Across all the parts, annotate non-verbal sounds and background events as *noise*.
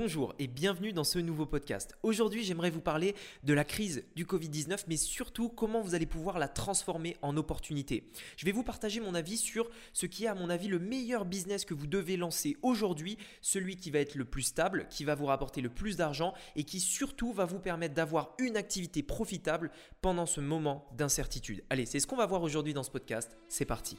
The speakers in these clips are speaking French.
bonjour et bienvenue dans ce nouveau podcast. Aujourd'hui, j'aimerais vous parler de la crise du Covid-19, mais surtout comment vous allez pouvoir la transformer en opportunité. Je vais vous partager mon avis sur ce qui est à mon avis le meilleur business que vous devez lancer aujourd'hui, celui qui va être le plus stable, qui va vous rapporter le plus d'argent et qui surtout va vous permettre d'avoir une activité profitable pendant ce moment d'incertitude. Allez, c'est ce qu'on va voir aujourd'hui dans ce podcast. C'est parti.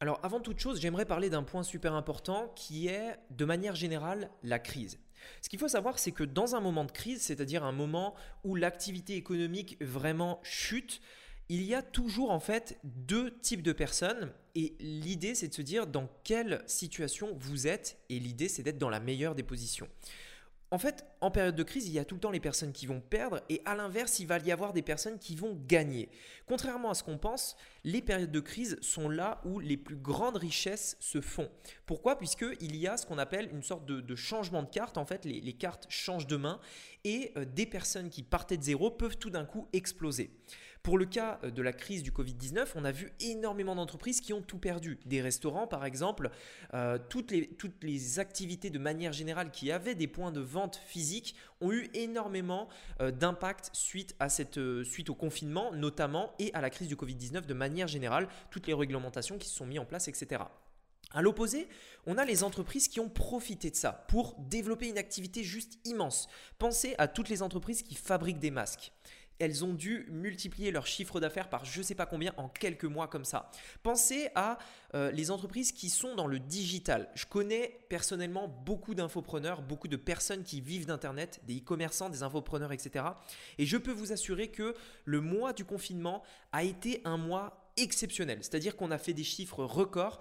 Alors avant toute chose, j'aimerais parler d'un point super important qui est de manière générale la crise. Ce qu'il faut savoir, c'est que dans un moment de crise, c'est-à-dire un moment où l'activité économique vraiment chute, il y a toujours en fait deux types de personnes et l'idée c'est de se dire dans quelle situation vous êtes et l'idée c'est d'être dans la meilleure des positions. En fait, en période de crise, il y a tout le temps les personnes qui vont perdre et à l'inverse, il va y avoir des personnes qui vont gagner. Contrairement à ce qu'on pense, les périodes de crise sont là où les plus grandes richesses se font. Pourquoi? Puisqu'il y a ce qu'on appelle une sorte de, changement de carte. En fait, les, cartes changent de main et euh, des personnes qui partaient de zéro peuvent tout d'un coup exploser. Pour le cas euh, de la crise du Covid-19, on a vu énormément d'entreprises qui ont tout perdu. Des restaurants, par exemple, euh, toutes, les, activités de manière générale qui avaient des points de vente physiques ont eu énormément euh, d'impact suite, suite au confinement, notamment, et à la crise du Covid-19 de manière générale, toutes les réglementations qui se sont mises en place, etc. À l'opposé, on a les entreprises qui ont profité de ça pour développer une activité juste immense. Pensez à toutes les entreprises qui fabriquent des masques elles ont dû multiplier leur chiffre d'affaires par je ne sais pas combien en quelques mois comme ça. Pensez à euh, les entreprises qui sont dans le digital. Je connais personnellement beaucoup d'infopreneurs, beaucoup de personnes qui vivent d'Internet, des e-commerçants, des infopreneurs, etc. Et je peux vous assurer que le mois du confinement a été un mois exceptionnel. C'est-à-dire qu'on a fait des chiffres records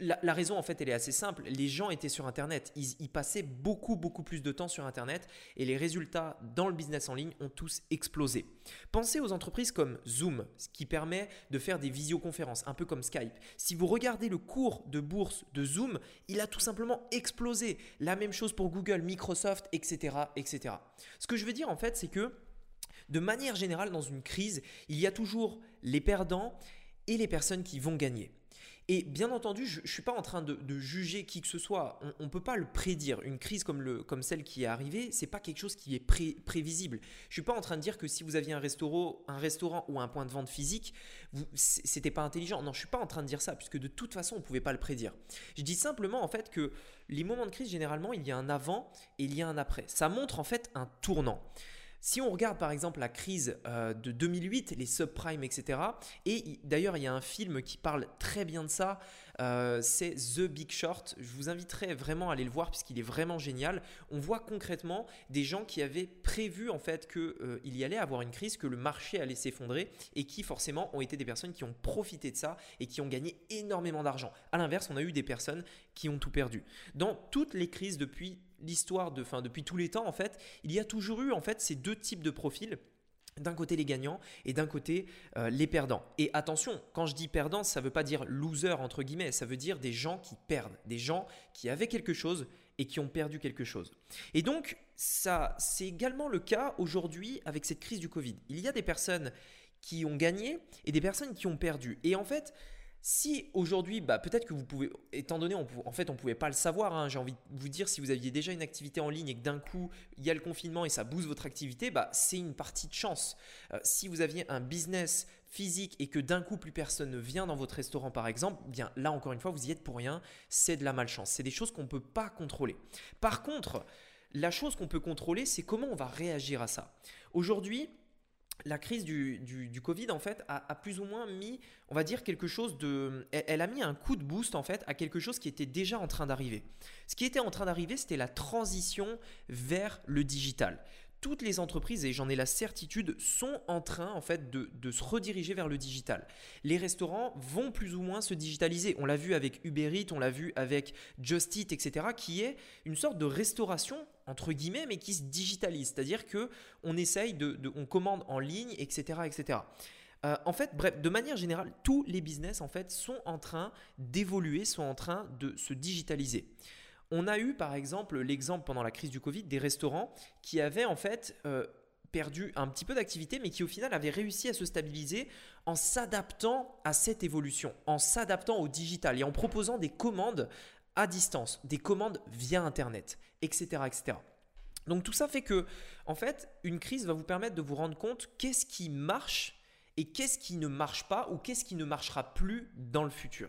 la, raison, en fait, elle est assez simple. Les gens étaient sur Internet. Ils, passaient beaucoup, beaucoup plus de temps sur Internet et les résultats dans le business en ligne ont tous explosé. Pensez aux entreprises comme Zoom, ce qui permet de faire des visioconférences, un peu comme Skype. Si vous regardez le cours de bourse de Zoom, il a tout simplement explosé. La même chose pour Google, Microsoft, etc., etc. Ce que je veux dire, en fait, c'est que de manière générale, dans une crise, il y a toujours les perdants et les personnes qui vont gagner. Et bien entendu, je ne suis pas en train de, juger qui que ce soit. On ne peut pas le prédire. Une crise comme, le, comme celle qui est arrivée, c'est pas quelque chose qui est prévisible. Je suis pas en train de dire que si vous aviez un restaurant, un restaurant ou un point de vente physique, c'était pas intelligent. Non, je suis pas en train de dire ça, puisque de toute façon, on ne pouvait pas le prédire. Je dis simplement en fait que les moments de crise, généralement, il y a un avant et il y a un après. Ça montre en fait un tournant. Si on regarde par exemple la crise euh, de 2008, les subprimes, etc., et d'ailleurs il y a un film qui parle très bien de ça, euh, c'est The Big Short, je vous inviterai vraiment à aller le voir puisqu'il est vraiment génial. On voit concrètement des gens qui avaient prévu en fait qu'il euh, y allait avoir une crise, que le marché allait s'effondrer et qui forcément ont été des personnes qui ont profité de ça et qui ont gagné énormément d'argent. A l'inverse, on a eu des personnes qui ont tout perdu. Dans toutes les crises depuis l'histoire de, depuis tous les temps en fait, il y a toujours eu en fait ces deux types de profils. D'un côté les gagnants et d'un côté euh, les perdants. Et attention, quand je dis perdants, ça ne veut pas dire loser entre guillemets, ça veut dire des gens qui perdent, des gens qui avaient quelque chose et qui ont perdu quelque chose. Et donc ça, c'est également le cas aujourd'hui avec cette crise du Covid. Il y a des personnes qui ont gagné et des personnes qui ont perdu. Et en fait, si aujourd'hui, bah, peut-être que vous pouvez, étant donné, en fait, on ne pouvait pas le savoir, hein, j'ai envie de vous dire, si vous aviez déjà une activité en ligne et que d'un coup, il y a le confinement et ça booste votre activité, bah, c'est une partie de chance. Euh, si vous aviez un business physique et que d'un coup, plus personne ne vient dans votre restaurant, par exemple, bien là, encore une fois, vous y êtes pour rien, c'est de la malchance. C'est des choses qu'on ne peut pas contrôler. Par contre, la chose qu'on peut contrôler, c'est comment on va réagir à ça. Aujourd'hui, la crise du, Covid, en fait, a, plus ou moins mis, on va dire, quelque chose de... Elle, a mis un coup de boost, en fait, à quelque chose qui était déjà en train d'arriver. Ce qui était en train d'arriver, c'était la transition vers le digital. toutes les entreprises, et j'en ai la certitude, sont en train en fait de, de, se rediriger vers le digital. Les restaurants vont plus ou moins se digitaliser. On l'a vu avec Uber Eats, on l'a vu avec Just Eat, etc., qui est une sorte de restauration entre guillemets, mais qui se digitalise. C'est-à-dire que on essaye de, on commande en ligne, etc., etc. Euh, en fait, bref, de manière générale, tous les business en fait sont en train d'évoluer, sont en train de se digitaliser. On a eu par exemple l'exemple pendant la crise du Covid des restaurants qui avaient en fait euh, perdu un petit peu d'activité, mais qui au final avaient réussi à se stabiliser en s'adaptant à cette évolution, en s'adaptant au digital et en proposant des commandes à distance, des commandes via Internet, etc., etc. Donc tout ça fait que, en fait, une crise va vous permettre de vous rendre compte qu'est-ce qui marche et qu'est-ce qui ne marche pas ou qu'est-ce qui ne marchera plus dans le futur.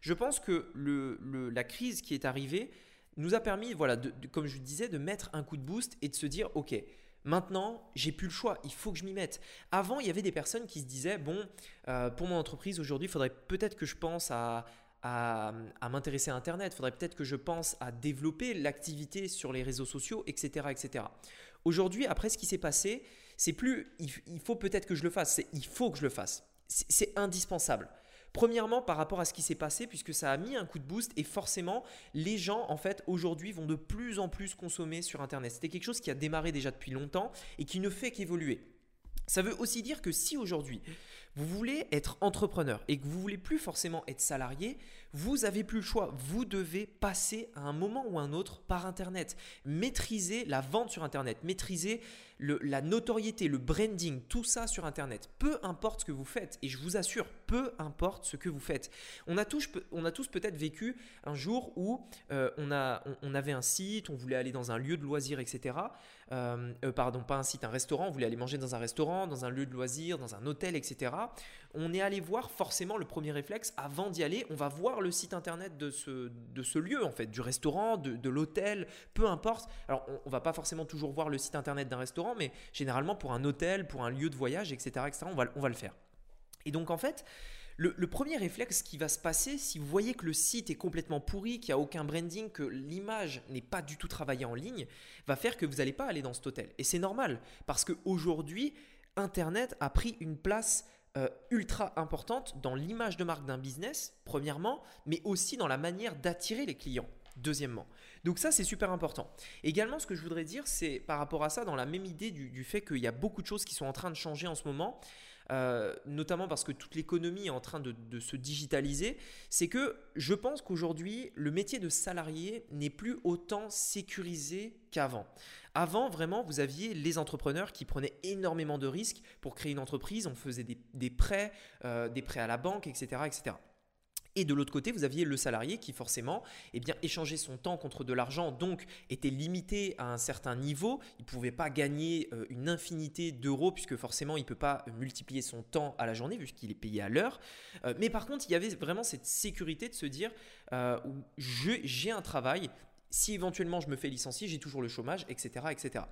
Je pense que la crise qui est arrivée nous a permis, voilà, comme je disais, de mettre un coup de boost et de se dire, ok, maintenant, j'ai plus le choix, il faut que je m'y mette. Avant, il y avait des personnes qui se disaient, bon, euh, pour mon entreprise aujourd'hui, il faudrait peut-être que je pense à, à, m'intéresser à Internet, il faudrait peut-être que je pense à développer l'activité sur les réseaux sociaux, etc. etc. Aujourd'hui, après ce qui s'est passé, c'est plus il faut peut-être que je le fasse, c'est il faut que je le fasse. C'est indispensable. Premièrement, par rapport à ce qui s'est passé, puisque ça a mis un coup de boost et forcément, les gens, en fait, aujourd'hui, vont de plus en plus consommer sur Internet. C'était quelque chose qui a démarré déjà depuis longtemps et qui ne fait qu'évoluer. Ça veut aussi dire que si aujourd'hui vous voulez être entrepreneur et que vous voulez plus forcément être salarié, vous avez plus le choix. Vous devez passer à un moment ou un autre par Internet. Maîtriser la vente sur Internet, maîtriser la notoriété, le branding, tout ça sur Internet. Peu importe ce que vous faites, et je vous assure, peu importe ce que vous faites. On a tous, on a tous peut-être vécu un jour où euh, on, a, on, avait un site, on voulait aller dans un lieu de loisir, etc. Euh, euh, pardon, pas un site, un restaurant, on voulait aller manger dans un restaurant, dans un lieu de loisir, dans un hôtel, etc on est allé voir forcément le premier réflexe, avant d'y aller, on va voir le site internet de ce, de ce lieu, en fait, du restaurant, de, l'hôtel, peu importe. Alors, on, va pas forcément toujours voir le site internet d'un restaurant, mais généralement pour un hôtel, pour un lieu de voyage, etc., etc., on va, on va le faire. Et donc, en fait, le, premier réflexe qui va se passer, si vous voyez que le site est complètement pourri, qu'il n'y a aucun branding, que l'image n'est pas du tout travaillée en ligne, va faire que vous n'allez pas aller dans cet hôtel. Et c'est normal, parce qu'aujourd'hui, Internet a pris une place euh, ultra importante dans l'image de marque d'un business, premièrement, mais aussi dans la manière d'attirer les clients. Deuxièmement. Donc ça, c'est super important. Également, ce que je voudrais dire, c'est par rapport à ça, dans la même idée du fait qu'il y a beaucoup de choses qui sont en train de changer en ce moment, euh, notamment parce que toute l'économie est en train de, se digitaliser, c'est que je pense qu'aujourd'hui, le métier de salarié n'est plus autant sécurisé qu'avant. Avant, vraiment, vous aviez les entrepreneurs qui prenaient énormément de risques pour créer une entreprise, on faisait des, prêts, euh, des prêts à la banque, etc. etc. Et de l'autre côté, vous aviez le salarié qui forcément eh bien, échangeait son temps contre de l'argent, donc était limité à un certain niveau. Il ne pouvait pas gagner euh, une infinité d'euros puisque forcément il ne peut pas multiplier son temps à la journée puisqu'il est payé à l'heure. Euh, mais par contre, il y avait vraiment cette sécurité de se dire, euh, j'ai un travail, si éventuellement je me fais licencier, j'ai toujours le chômage, etc. etc.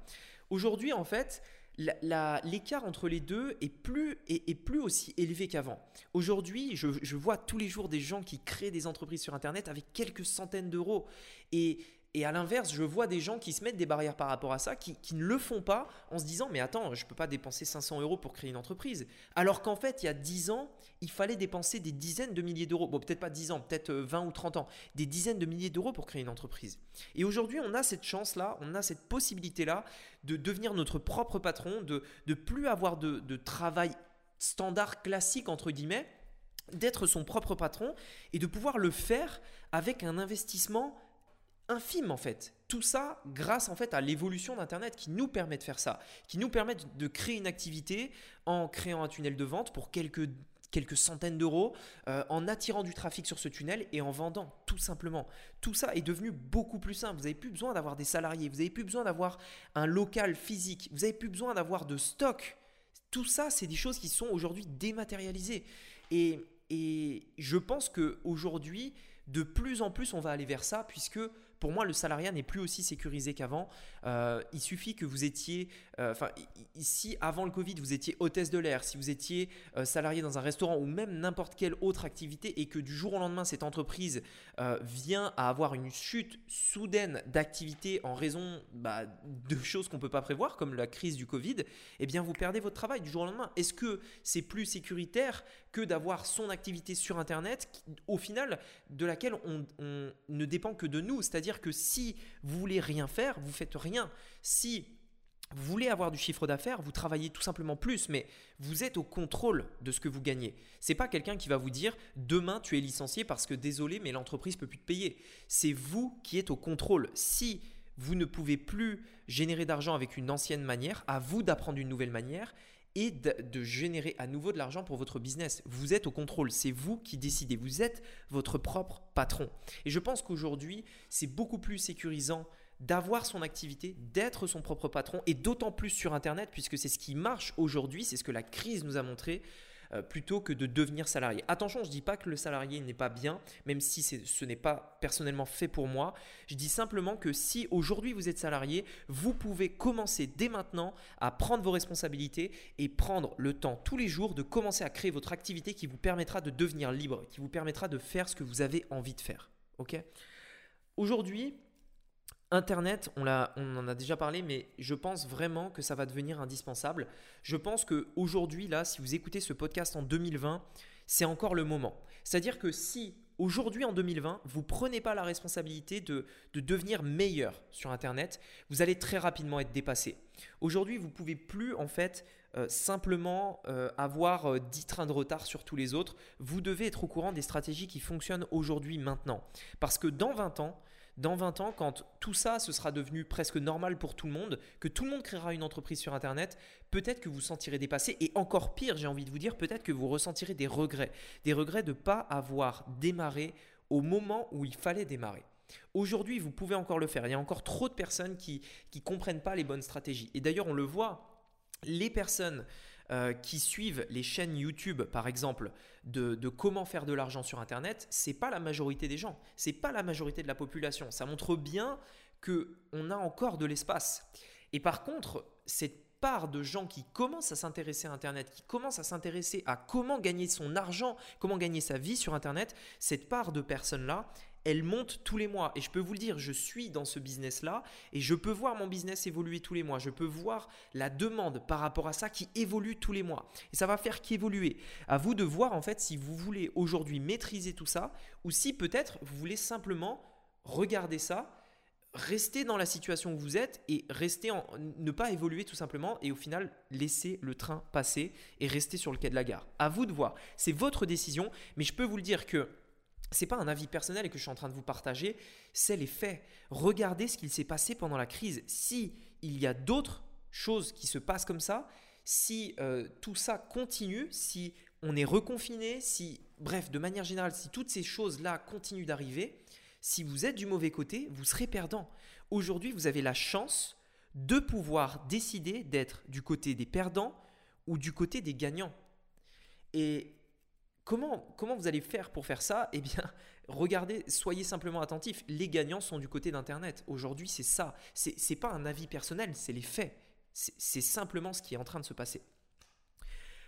Aujourd'hui, en fait, l'écart entre les deux est plus, est, plus aussi élevé qu'avant. Aujourd'hui, je, je, vois tous les jours des gens qui créent des entreprises sur Internet avec quelques centaines d'euros. Et et à l'inverse, je vois des gens qui se mettent des barrières par rapport à ça, qui, ne le font pas en se disant Mais attends, je ne peux pas dépenser 500 euros pour créer une entreprise. Alors qu'en fait, il y a 10 ans, il fallait dépenser des dizaines de milliers d'euros. Bon, peut-être pas 10 ans, peut-être 20 ou 30 ans. Des dizaines de milliers d'euros pour créer une entreprise. Et aujourd'hui, on a cette chance-là, on a cette possibilité-là de devenir notre propre patron, de ne plus avoir de, de travail standard classique, entre guillemets, d'être son propre patron et de pouvoir le faire avec un investissement infime en fait. Tout ça grâce en fait à l'évolution d'Internet qui nous permet de faire ça, qui nous permet de créer une activité en créant un tunnel de vente pour quelques, quelques centaines d'euros, euh, en attirant du trafic sur ce tunnel et en vendant tout simplement. Tout ça est devenu beaucoup plus simple. Vous n'avez plus besoin d'avoir des salariés, vous n'avez plus besoin d'avoir un local physique, vous n'avez plus besoin d'avoir de stock. Tout ça, c'est des choses qui sont aujourd'hui dématérialisées. Et, et je pense qu'aujourd'hui, de plus en plus, on va aller vers ça, puisque pour moi, le salariat n'est plus aussi sécurisé qu'avant. Euh, il suffit que vous étiez, euh, enfin, ici, avant le Covid, vous étiez hôtesse de l'air, si vous étiez euh, salarié dans un restaurant ou même n'importe quelle autre activité et que du jour au lendemain, cette entreprise vient à avoir une chute soudaine d'activité en raison bah, de choses qu'on ne peut pas prévoir, comme la crise du Covid, eh bien, vous perdez votre travail du jour au lendemain. Est-ce que c'est plus sécuritaire que d'avoir son activité sur Internet, au final, de laquelle on, on ne dépend que de nous C'est-à-dire c'est-à-dire que si vous voulez rien faire, vous faites rien. Si vous voulez avoir du chiffre d'affaires, vous travaillez tout simplement plus, mais vous êtes au contrôle de ce que vous gagnez. C'est pas quelqu'un qui va vous dire demain tu es licencié parce que désolé mais l'entreprise peut plus te payer. C'est vous qui êtes au contrôle. Si vous ne pouvez plus générer d'argent avec une ancienne manière, à vous d'apprendre une nouvelle manière et de, générer à nouveau de l'argent pour votre business. Vous êtes au contrôle, c'est vous qui décidez, vous êtes votre propre patron. Et je pense qu'aujourd'hui, c'est beaucoup plus sécurisant d'avoir son activité, d'être son propre patron, et d'autant plus sur Internet, puisque c'est ce qui marche aujourd'hui, c'est ce que la crise nous a montré. Euh, plutôt que de devenir salarié. Attention, je ne dis pas que le salarié n'est pas bien, même si ce n'est pas personnellement fait pour moi. Je dis simplement que si aujourd'hui vous êtes salarié, vous pouvez commencer dès maintenant à prendre vos responsabilités et prendre le temps tous les jours de commencer à créer votre activité qui vous permettra de devenir libre, qui vous permettra de faire ce que vous avez envie de faire. Ok? Aujourd'hui, Internet, on, on, en a déjà parlé, mais je pense vraiment que ça va devenir indispensable. Je pense qu'aujourd'hui, là, si vous écoutez ce podcast en 2020, c'est encore le moment. C'est-à-dire que si aujourd'hui, en 2020, vous ne prenez pas la responsabilité de, devenir meilleur sur Internet, vous allez très rapidement être dépassé. Aujourd'hui, vous ne pouvez plus, en fait, euh, simplement euh, avoir 10 euh, trains de retard sur tous les autres. Vous devez être au courant des stratégies qui fonctionnent aujourd'hui, maintenant. Parce que dans 20 ans, dans 20 ans, quand tout ça ce sera devenu presque normal pour tout le monde, que tout le monde créera une entreprise sur Internet, peut-être que vous sentirez dépassé et encore pire, j'ai envie de vous dire, peut-être que vous ressentirez des regrets. Des regrets de ne pas avoir démarré au moment où il fallait démarrer. Aujourd'hui, vous pouvez encore le faire. Il y a encore trop de personnes qui ne comprennent pas les bonnes stratégies. Et d'ailleurs, on le voit, les personnes euh, qui suivent les chaînes YouTube, par exemple, de, comment faire de l'argent sur Internet, c'est pas la majorité des gens, c'est pas la majorité de la population. Ça montre bien que on a encore de l'espace. Et par contre, cette part de gens qui commencent à s'intéresser à Internet, qui commencent à s'intéresser à comment gagner son argent, comment gagner sa vie sur Internet, cette part de personnes-là, elle monte tous les mois. Et je peux vous le dire, je suis dans ce business-là et je peux voir mon business évoluer tous les mois. Je peux voir la demande par rapport à ça qui évolue tous les mois. Et ça va faire qu'évoluer. À vous de voir en fait si vous voulez aujourd'hui maîtriser tout ça ou si peut-être vous voulez simplement regarder ça rester dans la situation où vous êtes et rester en, ne pas évoluer tout simplement et au final laisser le train passer et rester sur le quai de la gare. À vous de voir. C'est votre décision, mais je peux vous le dire que c'est pas un avis personnel et que je suis en train de vous partager, c'est les faits. Regardez ce qu'il s'est passé pendant la crise. Si il y a d'autres choses qui se passent comme ça, si euh, tout ça continue, si on est reconfiné, si, bref, de manière générale, si toutes ces choses-là continuent d'arriver, si vous êtes du mauvais côté, vous serez perdant. Aujourd'hui, vous avez la chance de pouvoir décider d'être du côté des perdants ou du côté des gagnants. Et Comment, vous allez faire pour faire ça? *laughs* Eh bien, regardez, soyez simplement attentifs. Les gagnants sont du côté d'Internet. Aujourd'hui, c'est ça. Ce n'est pas un avis personnel, c'est les faits. C'est simplement ce qui est en train de se passer.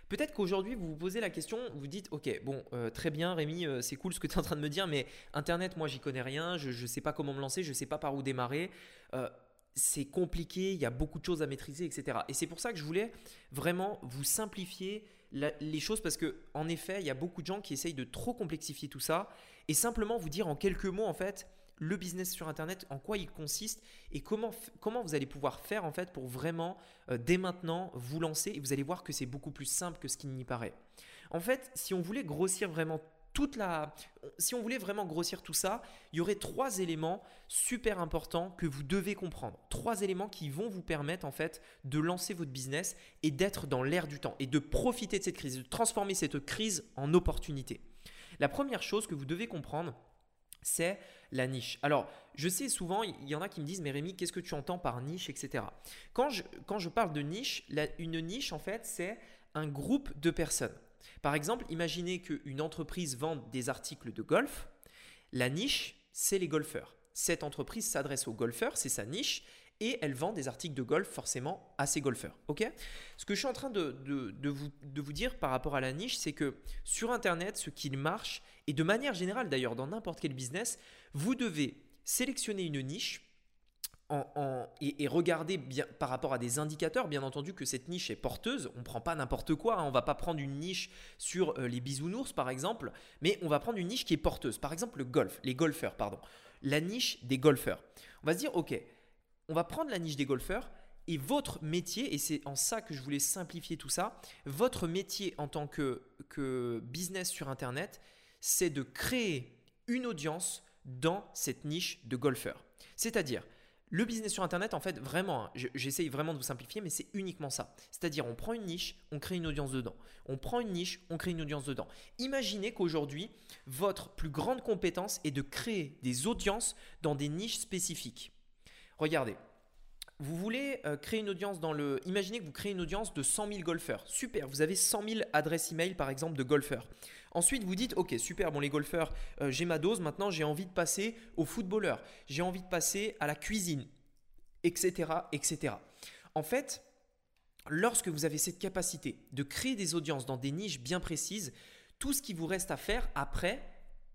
Peut-être qu'aujourd'hui, vous vous posez la question, vous dites, ok, bon, euh, très bien, Rémi, euh, c'est cool ce que tu es en train de me dire, mais Internet, moi, j'y connais rien, je ne sais pas comment me lancer, je ne sais pas par où démarrer. Euh, c'est compliqué, il y a beaucoup de choses à maîtriser, etc. Et c'est pour ça que je voulais vraiment vous simplifier les choses parce que en effet, il y a beaucoup de gens qui essayent de trop complexifier tout ça et simplement vous dire en quelques mots en fait le business sur internet, en quoi il consiste et comment, comment vous allez pouvoir faire en fait pour vraiment euh, dès maintenant vous lancer et vous allez voir que c'est beaucoup plus simple que ce qu'il n'y paraît. En fait, si on voulait grossir vraiment la. Si on voulait vraiment grossir tout ça, il y aurait trois éléments super importants que vous devez comprendre. Trois éléments qui vont vous permettre en fait de lancer votre business et d'être dans l'air du temps et de profiter de cette crise, de transformer cette crise en opportunité. La première chose que vous devez comprendre, c'est la niche. Alors, je sais souvent, il y en a qui me disent, mais Rémi, qu'est-ce que tu entends par niche, etc. Quand je, quand je parle de niche, une niche, en fait, c'est un groupe de personnes. Par exemple, imaginez qu'une entreprise vende des articles de golf. La niche, c'est les golfeurs. cette entreprise s'adresse aux golfeurs, c'est sa niche, et elle vend des articles de golf forcément à ses golfeurs. Ce que je suis en train de, vous, de vous dire par rapport à la niche, c'est que sur Internet, ce qui marche, et de manière générale d'ailleurs dans n'importe quel business, vous devez sélectionner une niche et, regarder bien, par rapport à des indicateurs, bien entendu que cette niche est porteuse. On ne prend pas n'importe quoi. Hein. On ne va pas prendre une niche sur euh, les bisounours, par exemple, mais on va prendre une niche qui est porteuse. Par exemple, le golf, les golfeurs, pardon. La niche des golfeurs. On va se dire, OK, on va prendre la niche des golfeurs et votre métier, et c'est en ça que je voulais simplifier tout ça, votre métier en tant que, que business sur Internet, c'est de créer une audience dans cette niche de golfeurs. C'est-à-dire, le business sur Internet, en fait, vraiment, hein, j'essaye vraiment de vous simplifier, mais c'est uniquement ça. C'est-à-dire, on prend une niche, on crée une audience dedans. On prend une niche, on crée une audience dedans. Imaginez qu'aujourd'hui, votre plus grande compétence est de créer des audiences dans des niches spécifiques. Regardez, vous voulez euh, créer une audience dans le... Imaginez que vous créez une audience de 100 000 golfeurs. Super, vous avez 100 000 adresses email par exemple de golfeurs. Ensuite, vous dites, ok, super, bon les golfeurs, euh, j'ai ma dose, maintenant j'ai envie de passer aux footballeurs, j'ai envie de passer à la cuisine, etc., etc. En fait, lorsque vous avez cette capacité de créer des audiences dans des niches bien précises, tout ce qui vous reste à faire après,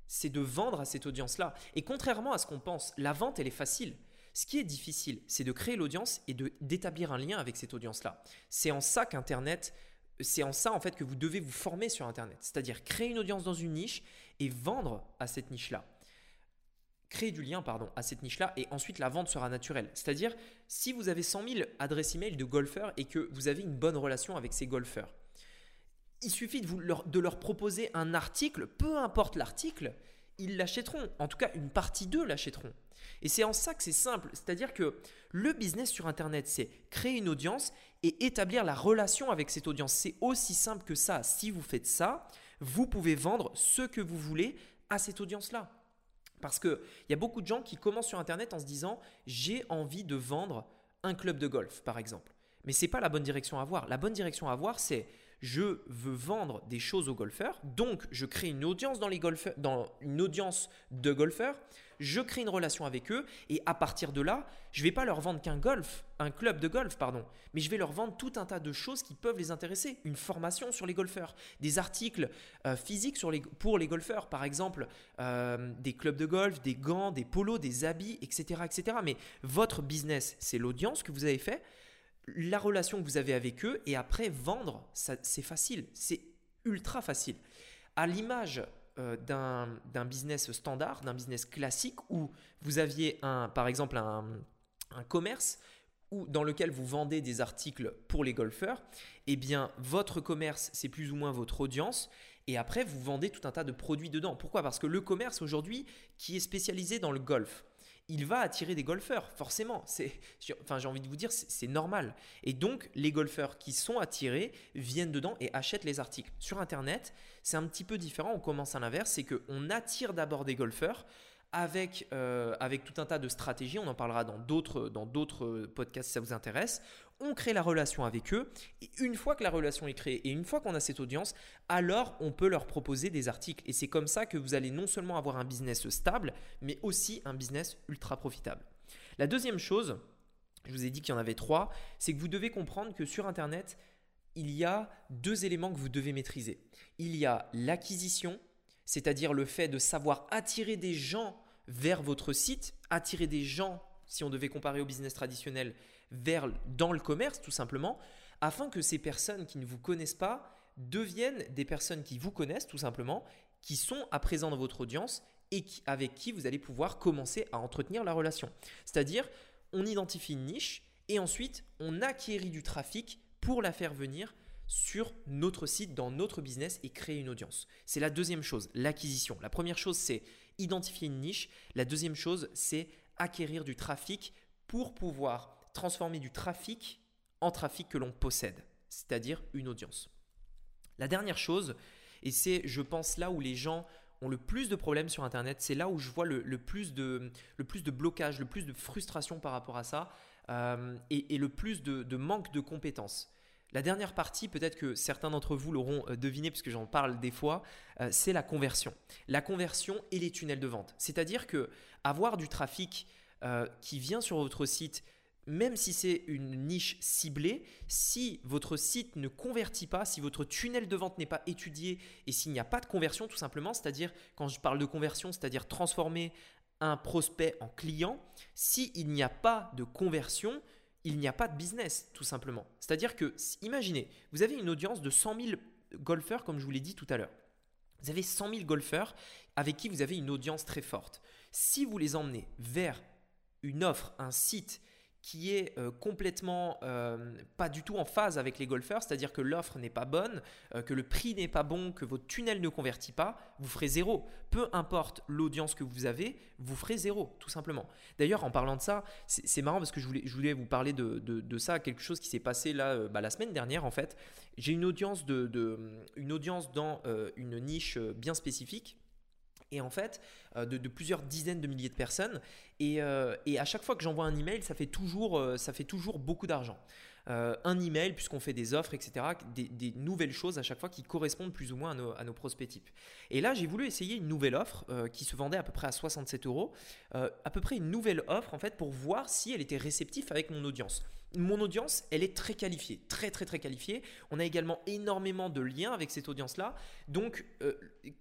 c'est de vendre à cette audience-là. Et contrairement à ce qu'on pense, la vente, elle est facile. Ce qui est difficile, c'est de créer l'audience et d'établir un lien avec cette audience-là. C'est en ça qu'Internet, c'est en ça en fait que vous devez vous former sur Internet. C'est-à-dire créer une audience dans une niche et vendre à cette niche-là. Créer du lien, pardon, à cette niche-là et ensuite la vente sera naturelle. C'est-à-dire, si vous avez 100 000 adresses email de golfeurs et que vous avez une bonne relation avec ces golfeurs, il suffit de, vous de leur proposer un article, peu importe l'article, ils l'achèteront. En tout cas, une partie d'eux l'achèteront. Et c'est en ça que c'est simple. C'est-à-dire que le business sur Internet, c'est créer une audience et établir la relation avec cette audience. C'est aussi simple que ça. Si vous faites ça, vous pouvez vendre ce que vous voulez à cette audience-là. Parce qu'il y a beaucoup de gens qui commencent sur Internet en se disant j'ai envie de vendre un club de golf, par exemple. Mais ce n'est pas la bonne direction à avoir. La bonne direction à avoir, c'est je veux vendre des choses aux golfeurs, donc je crée une audience dans les golfeurs, dans une audience de golfeurs, je crée une relation avec eux et à partir de là, je vais pas leur vendre qu'un golf, un club de golf pardon, mais je vais leur vendre tout un tas de choses qui peuvent les intéresser, une formation sur les golfeurs, des articles euh, physiques pour les golfeurs, par exemple euh, des clubs de golf, des gants, des polos, des habits, etc., etc. Mais votre business, c'est l'audience que vous avez fait la relation que vous avez avec eux et après vendre, c'est facile, c'est ultra facile. À l'image euh, d'un business standard, d'un business classique où vous aviez un, par exemple un, commerce où, dans lequel vous vendez des articles pour les golfeurs, eh bien votre commerce c'est plus ou moins votre audience et après vous vendez tout un tas de produits dedans. Pourquoi? Parce que le commerce aujourd'hui qui est spécialisé dans le golf, il va attirer des golfeurs, forcément. C'est, enfin, j'ai envie de vous dire, c'est normal. Et donc, les golfeurs qui sont attirés viennent dedans et achètent les articles. Sur Internet, c'est un petit peu différent. On commence à l'inverse, c'est qu'on attire d'abord des golfeurs avec, euh, avec tout un tas de stratégies. On en parlera dans d'autres, dans d'autres podcasts si ça vous intéresse on crée la relation avec eux, et une fois que la relation est créée, et une fois qu'on a cette audience, alors on peut leur proposer des articles. Et c'est comme ça que vous allez non seulement avoir un business stable, mais aussi un business ultra profitable. La deuxième chose, je vous ai dit qu'il y en avait trois, c'est que vous devez comprendre que sur Internet, il y a deux éléments que vous devez maîtriser. Il y a l'acquisition, c'est-à-dire le fait de savoir attirer des gens vers votre site, attirer des gens, si on devait comparer au business traditionnel, vers, dans le commerce tout simplement, afin que ces personnes qui ne vous connaissent pas deviennent des personnes qui vous connaissent tout simplement, qui sont à présent dans votre audience et avec qui vous allez pouvoir commencer à entretenir la relation. C'est-à-dire, on identifie une niche et ensuite on acquérit du trafic pour la faire venir sur notre site, dans notre business et créer une audience. C'est la deuxième chose, l'acquisition. La première chose, c'est identifier une niche. La deuxième chose, c'est acquérir du trafic pour pouvoir transformer du trafic en trafic que l'on possède, c'est-à-dire une audience. La dernière chose, et c'est je pense là où les gens ont le plus de problèmes sur Internet, c'est là où je vois le, plus de, le blocage, le plus de frustration par rapport à ça euh, et, le plus de, manque de compétences. La dernière partie, peut-être que certains d'entre vous l'auront euh, deviné puisque j'en parle des fois, euh, c'est la conversion. La conversion et les tunnels de vente. C'est-à-dire que avoir du trafic euh, qui vient sur votre site même si c'est une niche ciblée, si votre site ne convertit pas, si votre tunnel de vente n'est pas étudié et s'il n'y a pas de conversion tout simplement, c'est-à-dire quand je parle de conversion, c'est-à-dire transformer un prospect en client, s'il n'y a pas de conversion, il n'y a pas de business tout simplement. C'est-à-dire que, imaginez, vous avez une audience de 100 000 golfeurs comme je vous l'ai dit tout à l'heure. Vous avez 100 000 golfeurs avec qui vous avez une audience très forte. Si vous les emmenez vers une offre, un site qui est euh, complètement euh, pas du tout en phase avec les golfeurs, c'est-à-dire que l'offre n'est pas bonne, euh, que le prix n'est pas bon, que votre tunnel ne convertit pas, vous ferez zéro. Peu importe l'audience que vous avez, vous ferez zéro, tout simplement. D'ailleurs, en parlant de ça, c'est marrant parce que je voulais, vous parler de, ça, quelque chose qui s'est passé là bah, la semaine dernière en fait. J'ai une de, une audience dans une niche bien spécifique et en fait euh, de, plusieurs dizaines de milliers de personnes. Et, euh, et à chaque fois que j'envoie un email, ça fait toujours, euh, ça fait toujours beaucoup d'argent. un email, puisqu'on fait des offres, etc., des, nouvelles choses à chaque fois qui correspondent plus ou moins à nos, à nos prospects types. Et là, j'ai voulu essayer une nouvelle offre qui se vendait à peu près à 67 euros, à peu près une nouvelle offre en fait pour voir si elle était réceptive avec mon audience mon audience, elle est très qualifiée, très très très qualifiée. On a également énormément de liens avec cette audience-là. Donc euh,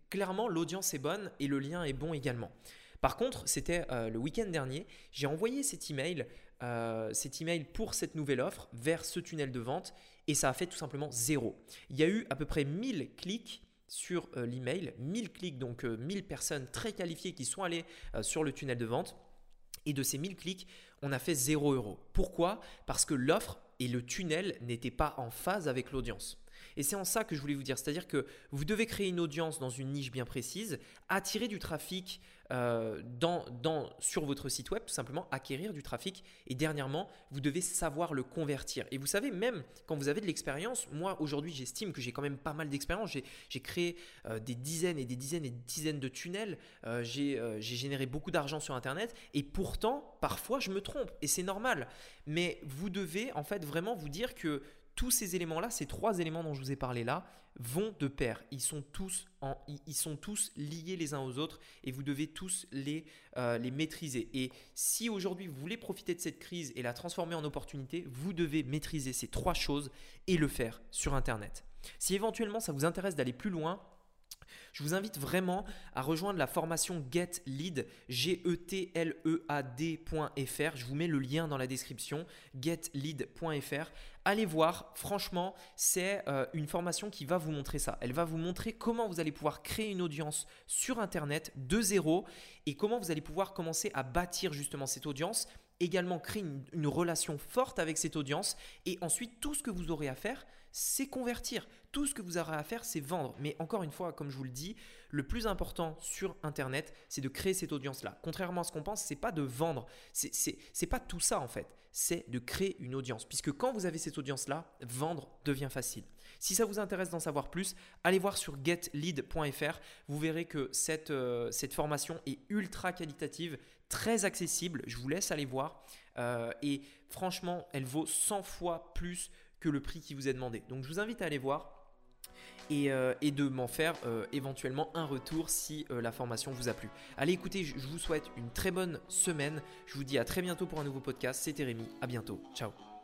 clairement, l'audience est bonne et le lien est bon également. Par contre, c'était euh, le week-end dernier, j'ai envoyé cet email, euh, cet email pour cette nouvelle offre vers ce tunnel de vente et ça a fait tout simplement zéro. Il y a eu à peu près 1000 clics sur l'email, 1000 clics, donc 1000 personnes très qualifiées qui sont allées sur le tunnel de vente. Et de ces 1000 clics, on a fait 0 euros. Pourquoi? Parce que l'offre et le tunnel n'étaient pas en phase avec l'audience. Et c'est en ça que je voulais vous dire, c'est-à-dire que vous devez créer une audience dans une niche bien précise, attirer du trafic euh, sur votre site web, tout simplement acquérir du trafic. Et dernièrement, vous devez savoir le convertir. Et vous savez, même quand vous avez de l'expérience, moi aujourd'hui j'estime que j'ai quand même pas mal d'expérience. J'ai créé euh, des dizaines et des dizaines et des dizaines de tunnels. Euh, j'ai généré beaucoup d'argent sur Internet. Et pourtant, parfois, je me trompe. Et c'est normal. Mais vous devez en fait vraiment vous dire que tous ces éléments-là, ces trois éléments dont je vous ai parlé là, vont de pair. Ils sont tous, liés les uns aux autres et vous devez tous euh, les maîtriser. Et si aujourd'hui vous voulez profiter de cette crise et la transformer en opportunité, vous devez maîtriser ces trois choses et le faire sur Internet. Si éventuellement ça vous intéresse d'aller plus loin, je vous invite vraiment à rejoindre la formation Get Lead, g e t l e a dfr Je vous mets le lien dans la description, getlead.fr. Allez voir, franchement, c'est euh, une formation qui va vous montrer ça. Elle va vous montrer comment vous allez pouvoir créer une audience sur Internet de zéro et comment vous allez pouvoir commencer à bâtir justement cette audience également créer une, relation forte avec cette audience et ensuite tout ce que vous aurez à faire, c'est convertir. Tout ce que vous aurez à faire, c'est vendre. Mais encore une fois, comme je vous le dis, le plus important sur Internet, c'est de créer cette audience-là. Contrairement à ce qu'on pense, c'est pas de vendre. C'est pas tout ça en fait. C'est de créer une audience. Puisque quand vous avez cette audience-là, vendre devient facile. Si ça vous intéresse d'en savoir plus, allez voir sur getlead.fr. Vous verrez que cette, euh, cette formation est ultra qualitative, très accessible. Je vous laisse aller voir. Euh, et franchement, elle vaut 100 fois plus que le prix qui vous est demandé. Donc je vous invite à aller voir. Et, euh, de m'en faire euh, éventuellement un retour si la formation vous a plu. Allez écoutez, je, je vous souhaite une très bonne semaine. Je vous dis à très bientôt pour un nouveau podcast. C'était Rémi, à bientôt. Ciao